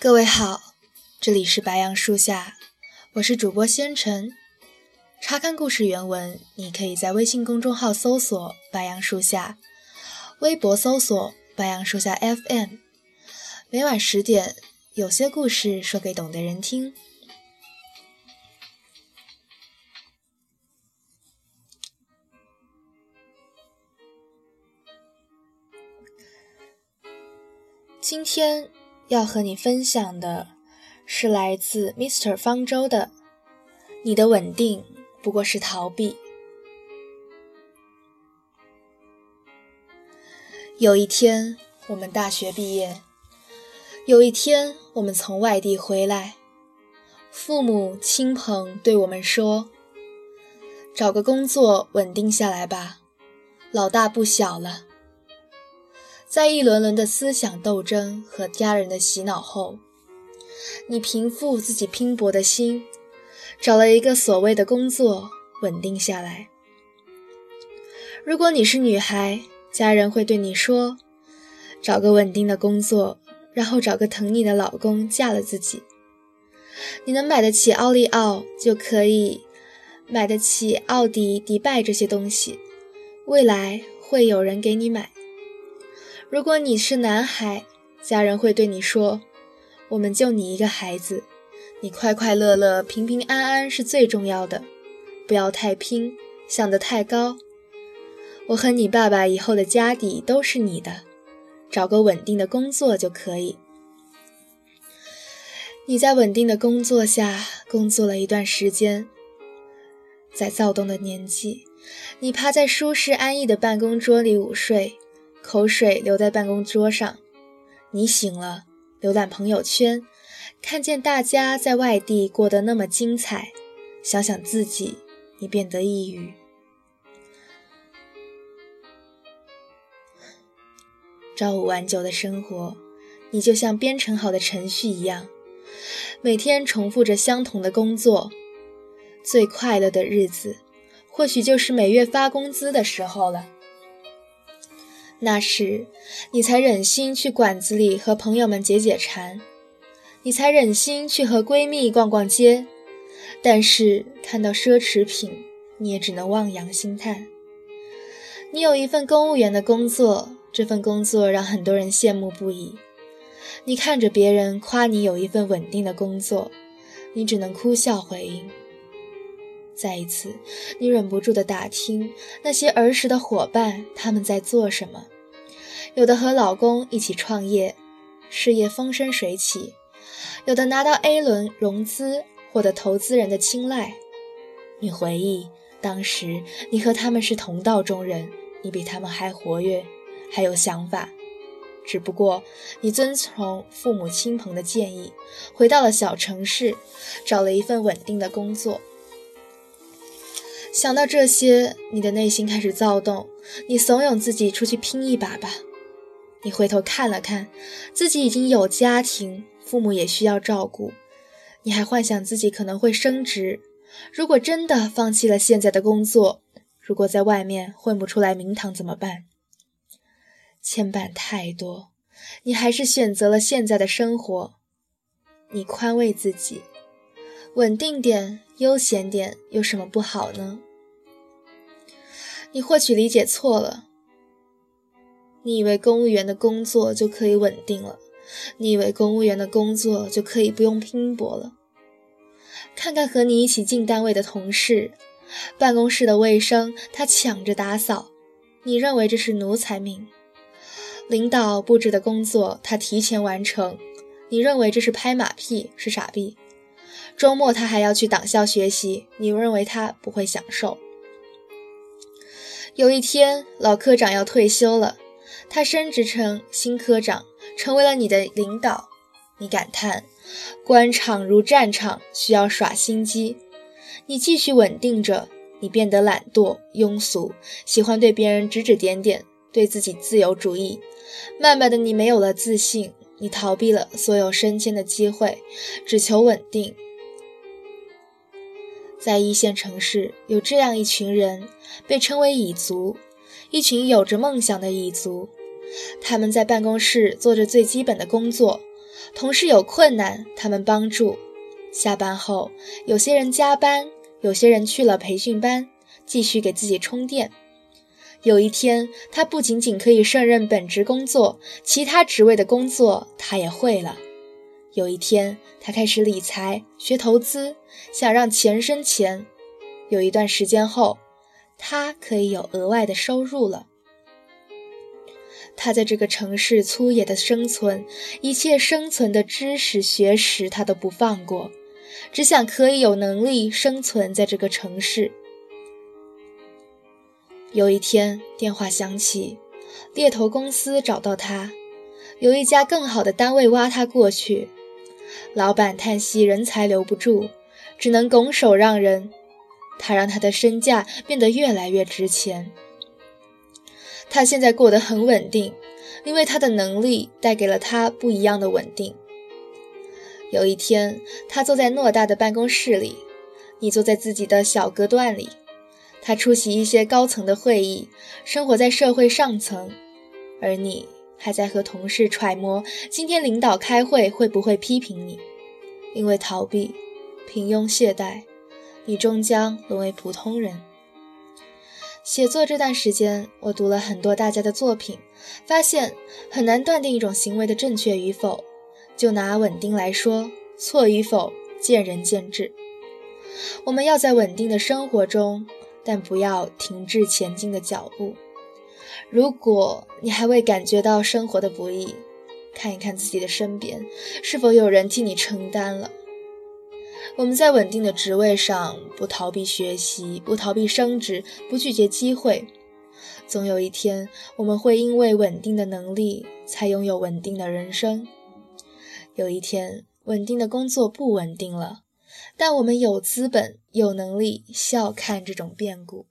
各位好，这里是白杨树下，我是主播仙尘。查看故事原文，你可以在微信公众号搜索“白杨树下”，微博搜索“白杨树下 FM”。每晚十点，有些故事说给懂的人听。今天要和你分享的是来自 Mr. 方舟的：“你的稳定不过是逃避。”有一天，我们大学毕业；有一天，我们从外地回来，父母亲朋对我们说：“找个工作稳定下来吧，老大不小了。”在一轮轮的思想斗争和家人的洗脑后，你平复自己拼搏的心，找了一个所谓的工作，稳定下来。如果你是女孩，家人会对你说：“找个稳定的工作，然后找个疼你的老公，嫁了自己。你能买得起奥利奥，就可以买得起奥迪、迪拜这些东西，未来会有人给你买。”如果你是男孩，家人会对你说：“我们就你一个孩子，你快快乐乐、平平安安是最重要的，不要太拼，想得太高。我和你爸爸以后的家底都是你的，找个稳定的工作就可以。”你在稳定的工作下工作了一段时间，在躁动的年纪，你趴在舒适安逸的办公桌里午睡。口水留在办公桌上，你醒了，浏览朋友圈，看见大家在外地过得那么精彩，想想自己，你变得抑郁。朝五晚九的生活，你就像编程好的程序一样，每天重复着相同的工作。最快乐的日子，或许就是每月发工资的时候了。那时，你才忍心去馆子里和朋友们解解馋，你才忍心去和闺蜜逛逛街。但是看到奢侈品，你也只能望洋兴叹。你有一份公务员的工作，这份工作让很多人羡慕不已。你看着别人夸你有一份稳定的工作，你只能哭笑回应。再一次，你忍不住的打听那些儿时的伙伴，他们在做什么？有的和老公一起创业，事业风生水起；有的拿到 A 轮融资，获得投资人的青睐。你回忆，当时你和他们是同道中人，你比他们还活跃，还有想法。只不过，你遵从父母亲朋的建议，回到了小城市，找了一份稳定的工作。想到这些，你的内心开始躁动。你怂恿自己出去拼一把吧。你回头看了看，自己已经有家庭，父母也需要照顾。你还幻想自己可能会升职。如果真的放弃了现在的工作，如果在外面混不出来名堂怎么办？牵绊太多，你还是选择了现在的生活。你宽慰自己，稳定点、悠闲点，有什么不好呢？你或许理解错了。你以为公务员的工作就可以稳定了？你以为公务员的工作就可以不用拼搏了？看看和你一起进单位的同事，办公室的卫生他抢着打扫，你认为这是奴才命；领导布置的工作他提前完成，你认为这是拍马屁，是傻逼；周末他还要去党校学习，你认为他不会享受。有一天，老科长要退休了，他升职成新科长，成为了你的领导。你感叹：官场如战场，需要耍心机。你继续稳定着，你变得懒惰、庸俗，喜欢对别人指指点点，对自己自由主义。慢慢的，你没有了自信，你逃避了所有升迁的机会，只求稳定。在一线城市，有这样一群人，被称为蚁族，一群有着梦想的蚁族。他们在办公室做着最基本的工作，同事有困难，他们帮助；下班后，有些人加班，有些人去了培训班，继续给自己充电。有一天，他不仅仅可以胜任本职工作，其他职位的工作他也会了。有一天，他开始理财、学投资，想让钱生钱。有一段时间后，他可以有额外的收入了。他在这个城市粗野的生存，一切生存的知识、学识他都不放过，只想可以有能力生存在这个城市。有一天，电话响起，猎头公司找到他，有一家更好的单位挖他过去。老板叹息，人才留不住，只能拱手让人。他让他的身价变得越来越值钱。他现在过得很稳定，因为他的能力带给了他不一样的稳定。有一天，他坐在偌大的办公室里，你坐在自己的小隔断里。他出席一些高层的会议，生活在社会上层，而你还在和同事揣摩今天领导开会会不会批评你。因为逃避、平庸、懈怠，你终将沦为普通人。写作这段时间，我读了很多大家的作品，发现很难断定一种行为的正确与否。就拿稳定来说，错与否见仁见智。我们要在稳定的生活中，但不要停滞前进的脚步。如果你还未感觉到生活的不易，看一看自己的身边，是否有人替你承担了。我们在稳定的职位上，不逃避学习，不逃避升职，不拒绝机会。总有一天，我们会因为稳定的能力，才拥有稳定的人生。有一天，稳定的工作不稳定了，但我们有资本、有能力笑看这种变故。